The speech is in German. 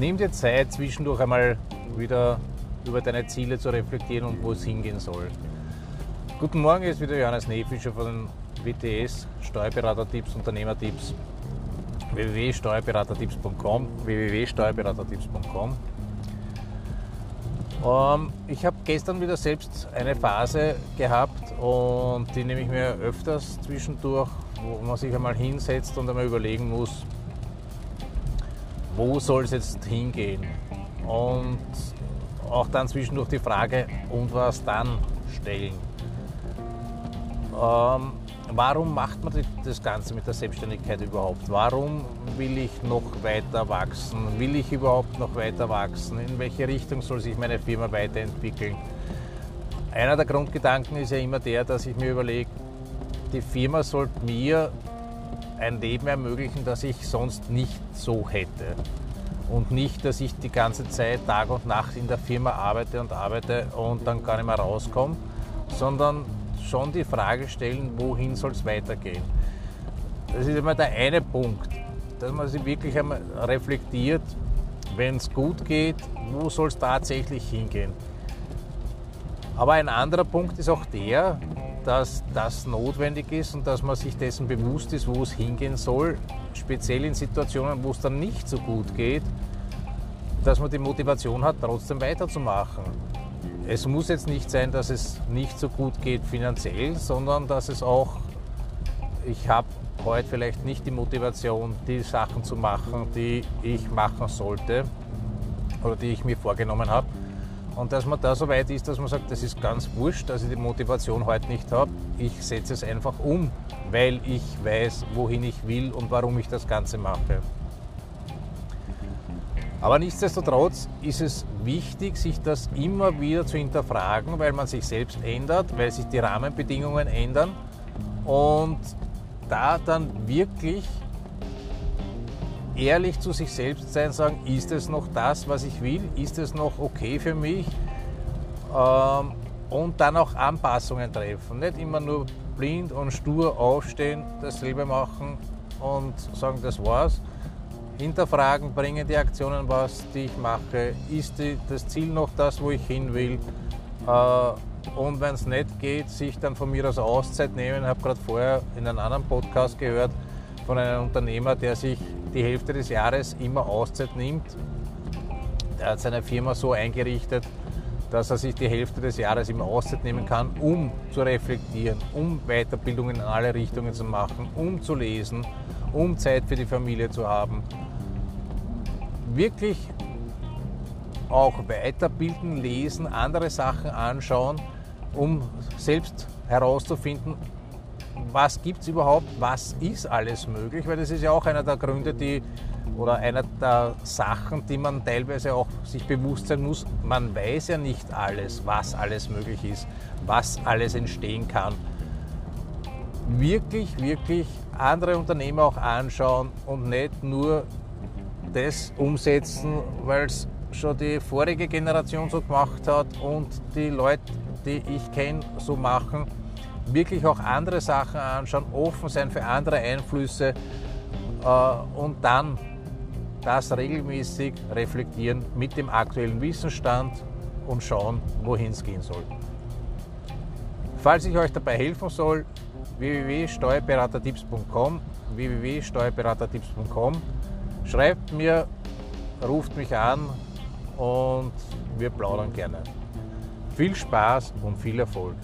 Nimm dir Zeit, zwischendurch einmal wieder über deine Ziele zu reflektieren und wo es hingehen soll. Guten Morgen, ist wieder Johannes Nefischer von WTS, Steuerberatertipps, Unternehmertipps, www.steuerberatertipps.com, www.steuerberatertipps.com. Ähm, ich habe gestern wieder selbst eine Phase gehabt und die nehme ich mir öfters zwischendurch, wo man sich einmal hinsetzt und einmal überlegen muss, wo soll es jetzt hingehen? Und auch dann zwischendurch die Frage, und was dann stellen? Ähm, warum macht man das Ganze mit der Selbstständigkeit überhaupt? Warum will ich noch weiter wachsen? Will ich überhaupt noch weiter wachsen? In welche Richtung soll sich meine Firma weiterentwickeln? Einer der Grundgedanken ist ja immer der, dass ich mir überlege, die Firma sollte mir ein Leben ermöglichen, das ich sonst nicht so hätte. Und nicht, dass ich die ganze Zeit Tag und Nacht in der Firma arbeite und arbeite und dann gar nicht mehr rauskomme, sondern schon die Frage stellen, wohin soll es weitergehen. Das ist immer der eine Punkt, dass man sich wirklich einmal reflektiert, wenn es gut geht, wo soll es tatsächlich hingehen. Aber ein anderer Punkt ist auch der, dass das notwendig ist und dass man sich dessen bewusst ist, wo es hingehen soll, speziell in Situationen, wo es dann nicht so gut geht, dass man die Motivation hat, trotzdem weiterzumachen. Es muss jetzt nicht sein, dass es nicht so gut geht finanziell, sondern dass es auch, ich habe heute vielleicht nicht die Motivation, die Sachen zu machen, die ich machen sollte oder die ich mir vorgenommen habe und dass man da so weit ist, dass man sagt, das ist ganz wurscht, dass ich die Motivation heute nicht habe. Ich setze es einfach um, weil ich weiß, wohin ich will und warum ich das Ganze mache. Aber nichtsdestotrotz ist es wichtig, sich das immer wieder zu hinterfragen, weil man sich selbst ändert, weil sich die Rahmenbedingungen ändern und da dann wirklich ehrlich zu sich selbst sein, sagen, ist es noch das, was ich will? Ist es noch okay für mich? Ähm, und dann auch Anpassungen treffen. Nicht immer nur blind und stur aufstehen, dasselbe machen und sagen, das war's. Hinterfragen, bringen die Aktionen was, die ich mache? Ist die, das Ziel noch das, wo ich hin will? Äh, und wenn es nicht geht, sich dann von mir aus Auszeit nehmen. Ich habe gerade vorher in einem anderen Podcast gehört von einem Unternehmer, der sich die Hälfte des Jahres immer Auszeit nimmt. Er hat seine Firma so eingerichtet, dass er sich die Hälfte des Jahres immer Auszeit nehmen kann, um zu reflektieren, um Weiterbildungen in alle Richtungen zu machen, um zu lesen, um Zeit für die Familie zu haben. Wirklich auch weiterbilden, lesen, andere Sachen anschauen, um selbst herauszufinden, was gibt es überhaupt, was ist alles möglich, weil das ist ja auch einer der Gründe, die oder einer der Sachen, die man teilweise auch sich bewusst sein muss. Man weiß ja nicht alles, was alles möglich ist, was alles entstehen kann. Wirklich, wirklich andere Unternehmer auch anschauen und nicht nur das umsetzen, weil es schon die vorige Generation so gemacht hat und die Leute, die ich kenne, so machen wirklich auch andere Sachen anschauen, offen sein für andere Einflüsse äh, und dann das regelmäßig reflektieren mit dem aktuellen Wissensstand und schauen, wohin es gehen soll. Falls ich euch dabei helfen soll, www.steuerberatertipps.com www.steuerberatertipps.com Schreibt mir, ruft mich an und wir plaudern gerne. Viel Spaß und viel Erfolg!